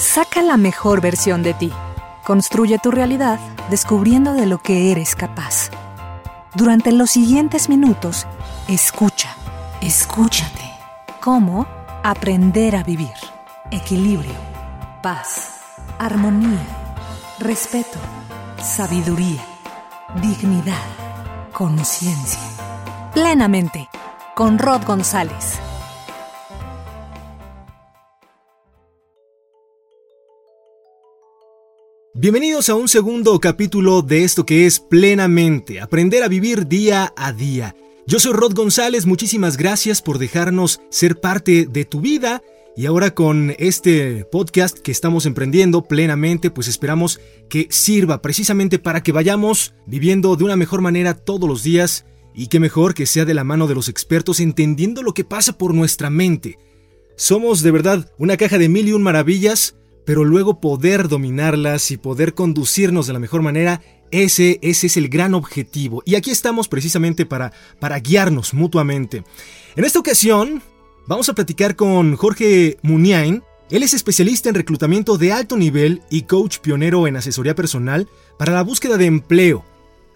Saca la mejor versión de ti. Construye tu realidad descubriendo de lo que eres capaz. Durante los siguientes minutos, escucha, escúchate. ¿Cómo? Aprender a vivir. Equilibrio, paz, armonía, respeto, sabiduría, dignidad, conciencia. Plenamente, con Rod González. Bienvenidos a un segundo capítulo de esto que es plenamente, aprender a vivir día a día. Yo soy Rod González, muchísimas gracias por dejarnos ser parte de tu vida y ahora con este podcast que estamos emprendiendo plenamente, pues esperamos que sirva precisamente para que vayamos viviendo de una mejor manera todos los días y que mejor que sea de la mano de los expertos entendiendo lo que pasa por nuestra mente. Somos de verdad una caja de mil y un maravillas pero luego poder dominarlas y poder conducirnos de la mejor manera, ese, ese es el gran objetivo. Y aquí estamos precisamente para, para guiarnos mutuamente. En esta ocasión, vamos a platicar con Jorge Muniain. Él es especialista en reclutamiento de alto nivel y coach pionero en asesoría personal para la búsqueda de empleo.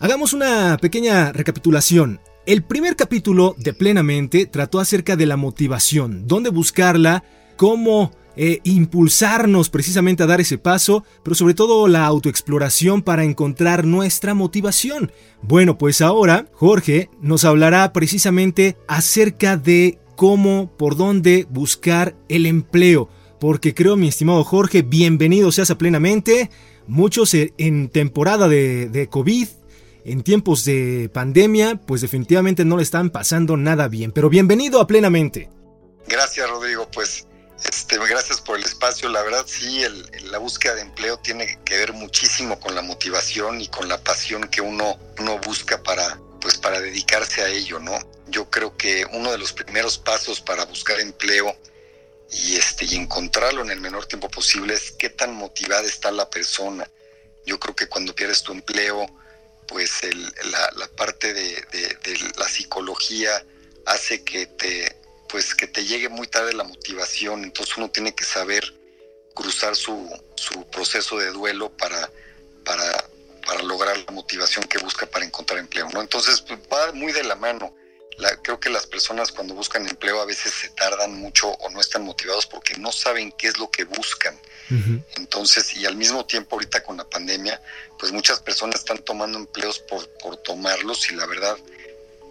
Hagamos una pequeña recapitulación. El primer capítulo de Plenamente trató acerca de la motivación, dónde buscarla, cómo eh, impulsarnos precisamente a dar ese paso, pero sobre todo la autoexploración para encontrar nuestra motivación. Bueno, pues ahora Jorge nos hablará precisamente acerca de cómo, por dónde buscar el empleo. Porque creo, mi estimado Jorge, bienvenido seas a plenamente. Muchos en temporada de, de COVID, en tiempos de pandemia, pues definitivamente no le están pasando nada bien. Pero bienvenido a plenamente. Gracias, Rodrigo. Pues este, gracias por el espacio. La verdad, sí, la búsqueda de empleo tiene que ver muchísimo con la motivación y con la pasión que uno, busca para, pues, para dedicarse a ello, ¿no? Yo creo que uno de los primeros pasos para buscar empleo y, este, y encontrarlo en el menor tiempo posible es qué tan motivada está la persona. Yo creo que cuando pierdes tu empleo, pues la, la, parte de la psicología hace que te pues que te llegue muy tarde la motivación, entonces uno tiene que saber cruzar su, su proceso de duelo para, para, para, lograr la motivación que busca para encontrar empleo, ¿no? Entonces pues, va muy de la mano. La, creo que las personas cuando buscan empleo a veces se tardan mucho o no están motivados porque no saben qué es lo que buscan. Entonces, y al mismo tiempo ahorita con la pandemia, pues muchas personas están tomando empleos por, por tomarlos y la verdad,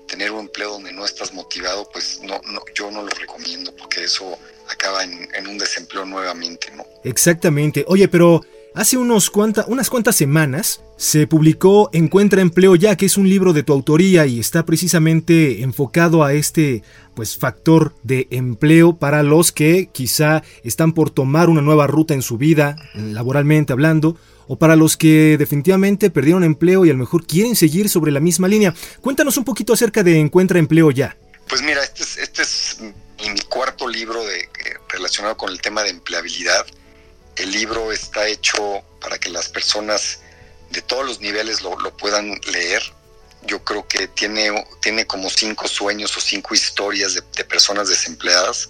tener un empleo donde no estás motivado, pues no, no yo no lo recomiendo porque eso acaba en, un desempleo nuevamente, ¿no? Exactamente. Oye, pero hace unos cuanta, unas cuantas semanas se publicó Encuentra Empleo Ya, que es un libro de tu autoría y está precisamente enfocado a este pues factor de empleo para los que quizá están por tomar una nueva ruta en su vida, laboralmente hablando, o para los que definitivamente perdieron empleo y a lo mejor quieren seguir sobre la misma línea. Cuéntanos un poquito acerca de Encuentra Empleo Ya. Pues mira, este es, este es mi cuarto libro de, relacionado con el tema de empleabilidad. El libro está hecho para que las personas de todos los niveles lo, puedan leer. Yo creo que tiene, tiene como cinco sueños o cinco historias de, de personas desempleadas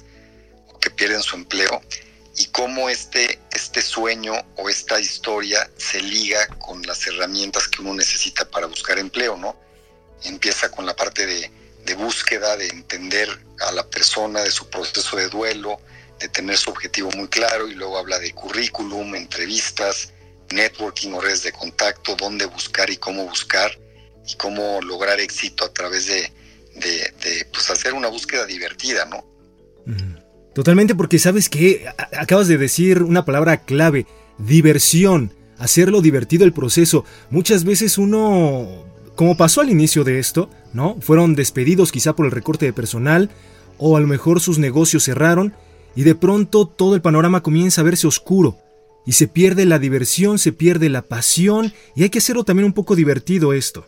que pierden su empleo y cómo este, este sueño o esta historia se liga con las herramientas que uno necesita para buscar empleo, ¿no? Empieza con la parte de, de búsqueda, de entender a la persona, de su proceso de duelo, de tener su objetivo muy claro y luego habla de currículum, entrevistas, networking o redes de contacto, dónde buscar y cómo buscar y cómo lograr éxito a través de, pues hacer una búsqueda divertida, ¿no? Totalmente porque sabes que acabas de decir una palabra clave, diversión, hacerlo divertido el proceso. Muchas veces uno, como pasó al inicio de esto, ¿no? Fueron despedidos quizá por el recorte de personal o a lo mejor sus negocios cerraron y de pronto todo el panorama comienza a verse oscuro y se pierde la diversión, se pierde la pasión y hay que hacerlo también un poco divertido esto.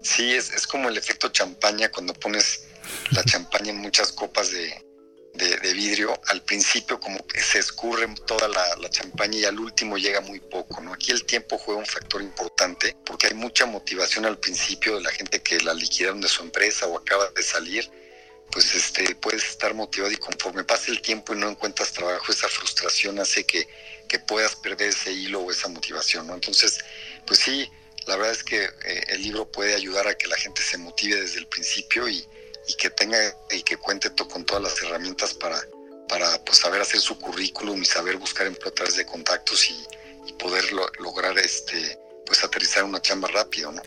Sí, es, es como el efecto champaña cuando pones la champaña en muchas copas de, de, vidrio. Al principio como que se escurre toda la, la, champaña y al último llega muy poco. ¿no? Aquí el tiempo juega un factor importante porque hay mucha motivación al principio de la gente que la liquidaron de su empresa o acaba de salir pues este, puedes estar motivado y conforme pase el tiempo y no encuentras trabajo, esa frustración hace que, que puedas perder ese hilo o esa motivación, ¿no? Entonces, pues sí, la verdad es que eh, el libro puede ayudar a que la gente se motive desde el principio y, y que tenga y que cuente con todas las herramientas para, para pues, saber hacer su currículum y saber buscar empleo a través de contactos y, y poder lograr este pues aterrizar una chamba rápido, ¿no?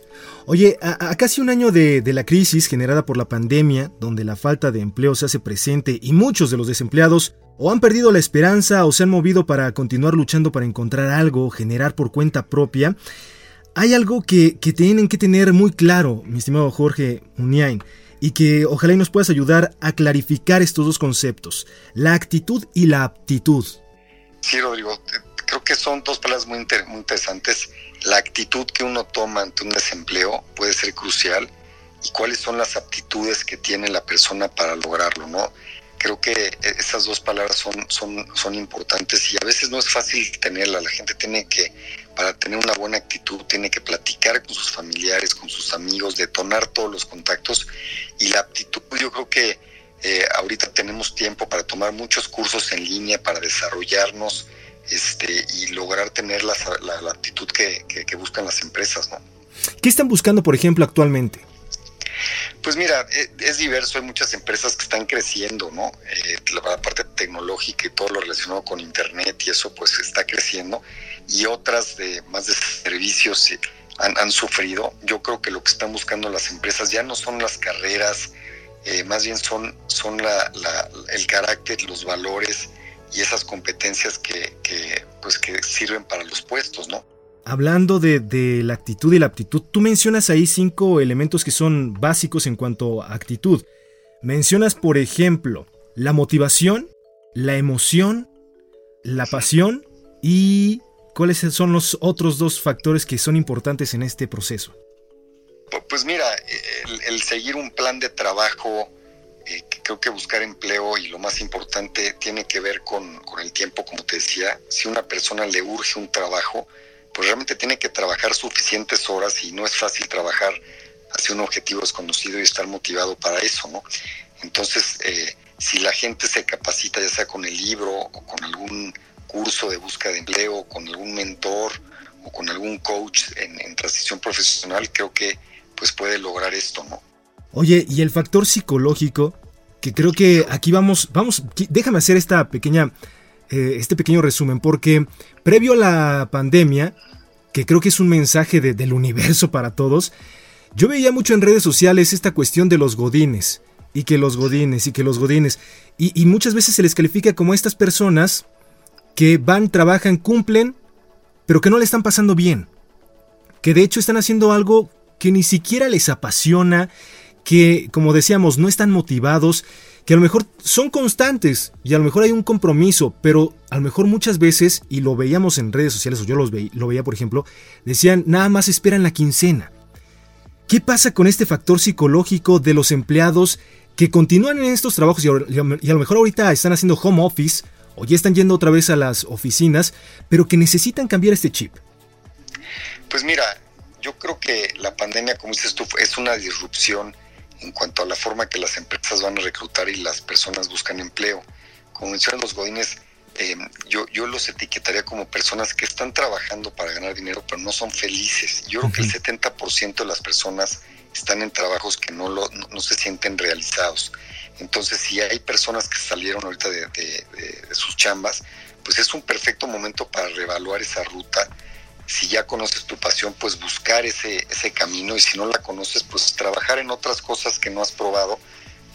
Oye, a, casi un año de, de, la crisis generada por la pandemia, donde la falta de empleo se hace presente y muchos de los desempleados o han perdido la esperanza o se han movido para continuar luchando para encontrar algo, generar por cuenta propia, hay algo que, que tienen que tener muy claro, mi estimado Jorge Uniain, y que ojalá y nos puedas ayudar a clarificar estos dos conceptos, la actitud y la aptitud. Sí, Rodrigo, creo que son dos palabras muy, muy interesantes la actitud que uno toma ante un desempleo puede ser crucial y cuáles son las aptitudes que tiene la persona para lograrlo, ¿no? Creo que esas dos palabras son, son, son importantes y a veces no es fácil tenerla. La gente tiene que, para tener una buena actitud, tiene que platicar con sus familiares, con sus amigos, detonar todos los contactos y la aptitud yo creo que eh, ahorita tenemos tiempo para tomar muchos cursos en línea, para desarrollarnos, este, y lograr tener la, la, actitud que, buscan las empresas. ¿no? ¿Qué están buscando, por ejemplo, actualmente? Pues mira, e, es, diverso, hay muchas empresas que están creciendo, ¿no? Eh, la parte tecnológica y todo lo relacionado con Internet y eso pues está creciendo y otras de más de servicios han, han sufrido. Yo creo que lo que están buscando las empresas ya no son las carreras, eh, más bien son, son la, el carácter, los valores, y esas competencias que, pues que sirven para los puestos, ¿no? Hablando de, de, la actitud y la aptitud, tú mencionas ahí cinco elementos que son básicos en cuanto a actitud. Mencionas, por ejemplo, la motivación, la emoción, la pasión y cuáles son los otros dos factores que son importantes en este proceso. Pues mira, el seguir un plan de trabajo creo que buscar empleo y lo más importante tiene que ver con, el tiempo, como te decía. Si una persona le urge un trabajo, pues realmente tiene que trabajar suficientes horas y no es fácil trabajar hacia un objetivo desconocido y estar motivado para eso, ¿no? Entonces, eh, si la gente se capacita, ya sea con el libro o con algún curso de búsqueda de empleo, con algún mentor o con algún coach en, en transición profesional, creo que pues puede lograr esto, ¿no? Oye, y el factor psicológico, que creo que aquí vamos, vamos, déjame hacer esta pequeña, eh, este pequeño resumen, porque previo a la pandemia, que creo que es un mensaje del universo para todos, yo veía mucho en redes sociales esta cuestión de los godines, y que los godines, y que los godines, y, y muchas veces se les califica como estas personas que van, trabajan, cumplen, pero que no le están pasando bien, que de hecho están haciendo algo que ni siquiera les apasiona, que, como decíamos, no están motivados, que a lo mejor son constantes y a lo mejor hay un compromiso, pero a lo mejor muchas veces, y lo veíamos en redes sociales, o yo los lo veía por ejemplo, decían, nada más esperan la quincena. ¿Qué pasa con este factor psicológico de los empleados que continúan en estos trabajos y a lo mejor ahorita están haciendo home office o ya están yendo otra vez a las oficinas, pero que necesitan cambiar este chip? Pues mira, yo creo que la pandemia, como dices tú, es una disrupción en cuanto a la forma que las empresas van a reclutar y las personas buscan empleo. Como mencionan los godines, eh, yo, yo los etiquetaría como personas que están trabajando para ganar dinero, pero no son felices. Yo creo que el 70% de las personas están en trabajos que no, lo, no, se sienten realizados. Entonces, si hay personas que salieron ahorita de, de sus chambas, pues es un perfecto momento para reevaluar esa ruta si ya conoces tu pasión, pues buscar ese, ese camino y si no la conoces, pues trabajar en otras cosas que no has probado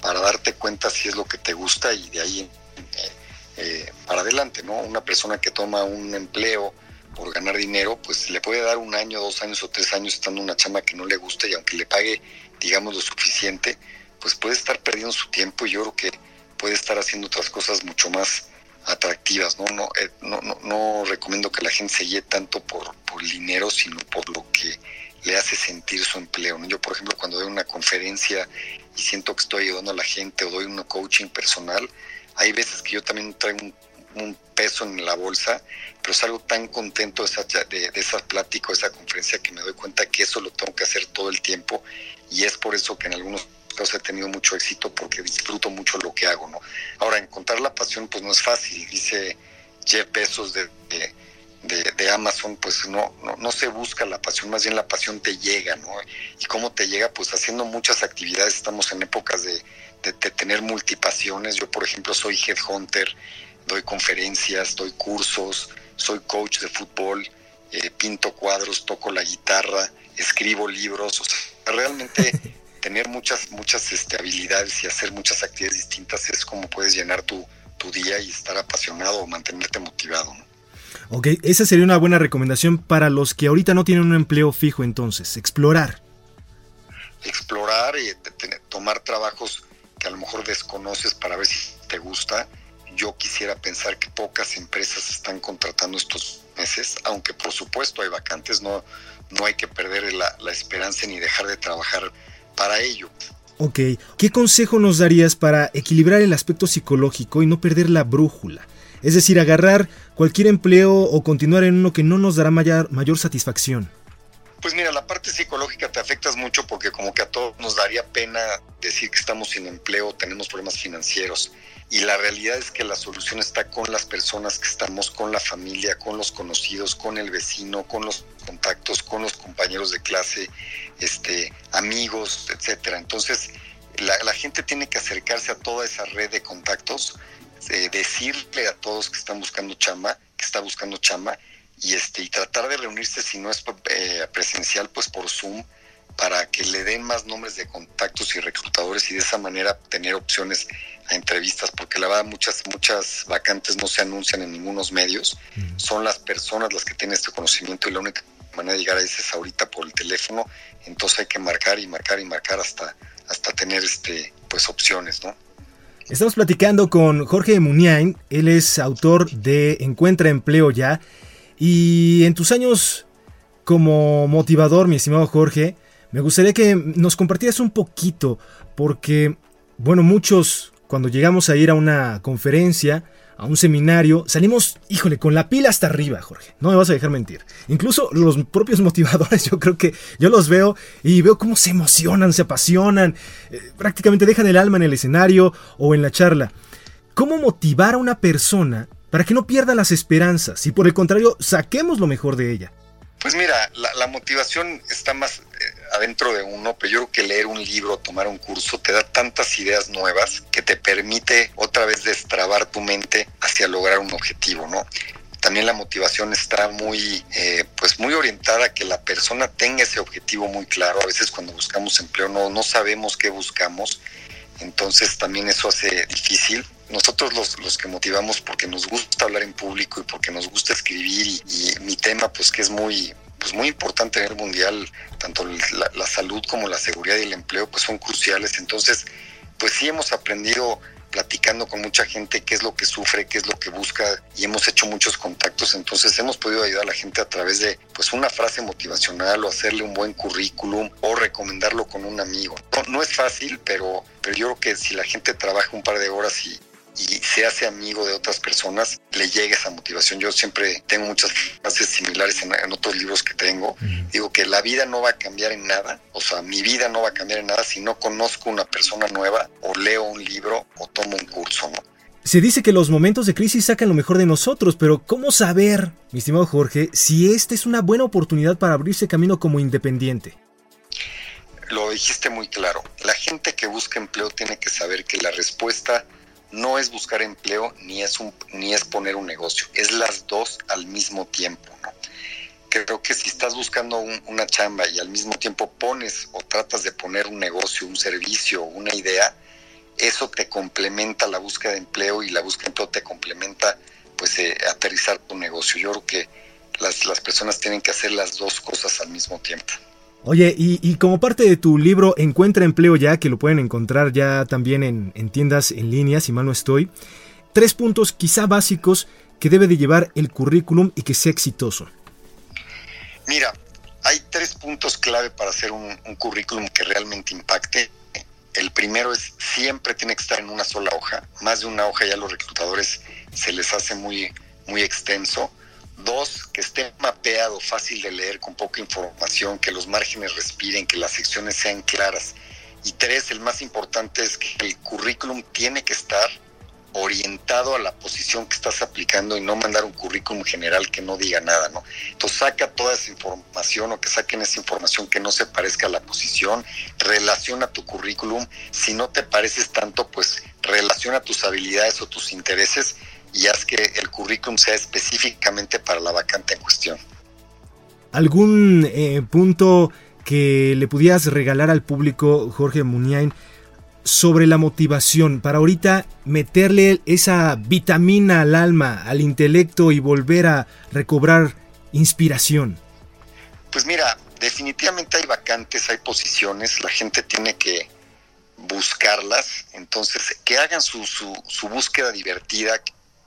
para darte cuenta si es lo que te gusta y de ahí eh, eh, para adelante, ¿no? Una persona que toma un empleo por ganar dinero, pues le puede dar un año, dos años o tres años estando una chamba que no le gusta y aunque le pague, digamos, lo suficiente, pues puede estar perdiendo su tiempo y yo creo que puede estar haciendo otras cosas mucho más atractivas, ¿no? No, eh, no, no, no, recomiendo que la gente se guíe tanto por, por el dinero, sino por lo que le hace sentir su empleo. ¿no? Yo, por ejemplo, cuando doy una conferencia y siento que estoy ayudando a la gente o doy un coaching personal, hay veces que yo también traigo un, peso en la bolsa, pero salgo tan contento de esa, de, de esa plática o esa conferencia que me doy cuenta que eso lo tengo que hacer todo el tiempo y es por eso que en algunos he tenido mucho éxito porque disfruto mucho lo que hago. ¿no? Ahora, encontrar la pasión pues no es fácil, dice Jeff Bezos de, de, Amazon, pues no, no, no, se busca la pasión, más bien la pasión te llega, ¿no? ¿Y cómo te llega? Pues haciendo muchas actividades, estamos en épocas de, de, tener multipasiones. Yo, por ejemplo, soy headhunter, doy conferencias, doy cursos, soy coach de fútbol, eh, pinto cuadros, toco la guitarra, escribo libros. Realmente tener muchas, muchas este, habilidades y hacer muchas actividades distintas es como puedes llenar tu, tu día y estar apasionado o mantenerte motivado. ¿no? Ok, esa sería una buena recomendación para los que ahorita no tienen un empleo fijo entonces, explorar. Explorar y tomar trabajos que a lo mejor desconoces para ver si te gusta. Yo quisiera pensar que pocas empresas están contratando estos meses, aunque por supuesto hay vacantes, no, no hay que perder la, la esperanza ni dejar de trabajar para ello. Ok, ¿qué consejo nos darías para equilibrar el aspecto psicológico y no perder la brújula? Es decir, agarrar cualquier empleo o continuar en uno que no nos dará mayor, mayor satisfacción. Pues mira, la parte psicológica te afectas mucho porque como que a todos nos daría pena decir que estamos sin empleo, tenemos problemas financieros. Y la realidad es que la solución está con las personas que estamos, con la familia, con los conocidos, con el vecino, con los contactos, con los compañeros de clase, este, amigos, etcétera. Entonces, la, gente tiene que acercarse a toda esa red de contactos, eh, decirle a todos que están buscando chamba, que está buscando chamba, y este y tratar de reunirse si no es eh, presencial pues por Zoom para que le den más nombres de contactos y reclutadores y de esa manera tener opciones a entrevistas porque la verdad muchas muchas vacantes no se anuncian en ningunos medios. Son las personas las que tienen este conocimiento y la única manera de llegar a ese es ahorita por el teléfono. Entonces hay que marcar y marcar y marcar hasta hasta tener este pues opciones no Estamos platicando con Jorge Muniain, él es autor de Encuentra Empleo Ya. Y en tus años como motivador, mi estimado Jorge, me gustaría que nos compartieras un poquito, porque, bueno, muchos cuando llegamos a ir a una conferencia, a un seminario, salimos, híjole, con la pila hasta arriba, Jorge. No me vas a dejar mentir. Incluso los propios motivadores, yo creo que yo los veo y veo cómo se emocionan, se apasionan, eh, prácticamente dejan el alma en el escenario o en la charla. ¿Cómo motivar a una persona para que no pierda las esperanzas y por el contrario saquemos lo mejor de ella? Pues mira, la, motivación está más eh, adentro de uno, pero yo creo que leer un libro, tomar un curso, te da tantas ideas nuevas que te permite otra vez destrabar tu mente hacia lograr un objetivo, ¿no? También la motivación está muy, eh, pues muy orientada a que la persona tenga ese objetivo muy claro. A veces cuando buscamos empleo no, no sabemos qué buscamos, entonces también eso hace difícil nosotros los, los que motivamos porque nos gusta hablar en público y porque nos gusta escribir y, mi tema pues que es muy pues muy importante en el mundial tanto la, la, salud como la seguridad y el empleo pues son cruciales entonces pues sí hemos aprendido platicando con mucha gente qué es lo que sufre, qué es lo que busca y hemos hecho muchos contactos, entonces hemos podido ayudar a la gente a través de pues una frase motivacional o hacerle un buen currículum o recomendarlo con un amigo. No, no es fácil, pero, pero yo creo que si la gente trabaja un par de horas y, y se hace amigo de otras personas, le llega esa motivación. Yo siempre tengo muchas frases similares en, otros libros que tengo. Digo que la vida no va a cambiar en nada, o sea, mi vida no va a cambiar en nada si no conozco una persona nueva o leo un libro o tomo un curso, ¿no? Se dice que los momentos de crisis sacan lo mejor de nosotros, pero ¿cómo saber, mi estimado Jorge, si esta es una buena oportunidad para abrirse camino como independiente? Lo dijiste muy claro. La gente que busca empleo tiene que saber que la respuesta no es buscar empleo ni es, un, ni es poner un negocio, es las dos al mismo tiempo. Creo que si estás buscando una chamba y al mismo tiempo pones o tratas de poner un negocio, un servicio, una idea, eso te complementa la búsqueda de empleo y la búsqueda de empleo te complementa pues eh, aterrizar tu negocio. Yo creo que las, las personas tienen que hacer las dos cosas al mismo tiempo. Oye, y, como parte de tu libro Encuentra Empleo Ya, que lo pueden encontrar ya también en, en tiendas en línea, si mal no estoy, tres puntos quizá básicos que debe de llevar el currículum y que sea exitoso. Mira, hay tres puntos clave para hacer un, currículum que realmente impacte. El primero es siempre tiene que estar en una sola hoja. Más de una hoja ya a los reclutadores se les hace muy, muy extenso. Dos, que esté mapeado, fácil de leer, con poca información, que los márgenes respiren, que las secciones sean claras. Y tres, el más importante es que el currículum tiene que estar orientado a la posición que estás aplicando y no mandar un currículum general que no diga nada, ¿no? Entonces saca toda esa información o que saquen esa información que no se parezca a la posición, relaciona tu currículum, si no te pareces tanto, pues relaciona tus habilidades o tus intereses y haz que el currículum sea específicamente para la vacante en cuestión. ¿Algún eh, punto que le pudieras regalar al público, Jorge Muniain, sobre la motivación, para ahorita meterle esa vitamina al alma, al intelecto y volver a recobrar inspiración? Pues mira, definitivamente hay vacantes, hay posiciones, la gente tiene que buscarlas, entonces que hagan su, su, búsqueda divertida,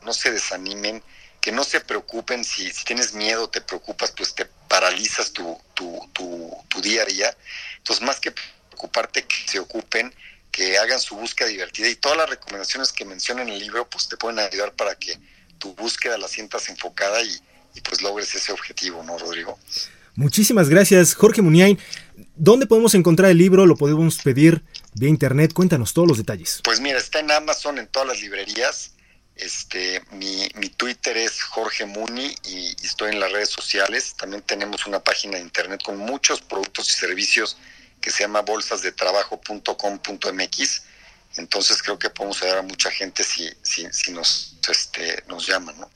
no se desanimen, que no se preocupen, si, si tienes miedo, te preocupas, pues te paralizas tu, tu, tu, tu día a día. Entonces, más que preocuparte, que se ocupen, que hagan su búsqueda divertida y todas las recomendaciones que menciona en el libro pues te pueden ayudar para que tu búsqueda la sientas enfocada y, pues logres ese objetivo, ¿no, Rodrigo? Muchísimas gracias, Jorge Muniain. ¿Dónde podemos encontrar el libro? ¿Lo podemos pedir vía internet? Cuéntanos todos los detalles. Pues mira, está en Amazon, en todas las librerías. Este, mi, mi Twitter es Jorge Muni y, estoy en las redes sociales. También tenemos una página de internet con muchos productos y servicios que se llama bolsasdetrabajo.com.mx. Entonces creo que podemos ayudar a mucha gente si, si, si nos, este, nos llaman, ¿no?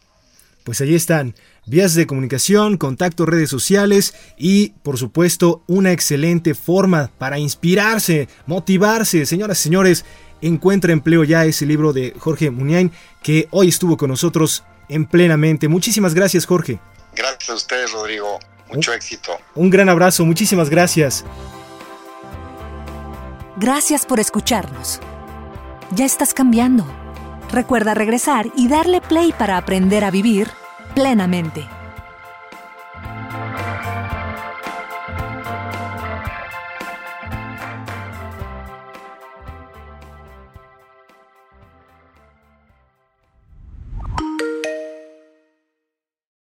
Pues allí están. Vías de comunicación, contacto, redes sociales y, por supuesto, una excelente forma para inspirarse, motivarse. Señoras y señores, Encuentra Empleo Ya, ese libro de Jorge Muniain, que hoy estuvo con nosotros en plenamente. Muchísimas gracias, Jorge. Gracias a ustedes, Rodrigo. Mucho éxito. Un gran abrazo, muchísimas gracias. Gracias por escucharnos. Ya estás cambiando. Recuerda regresar y darle play para aprender a vivir plenamente.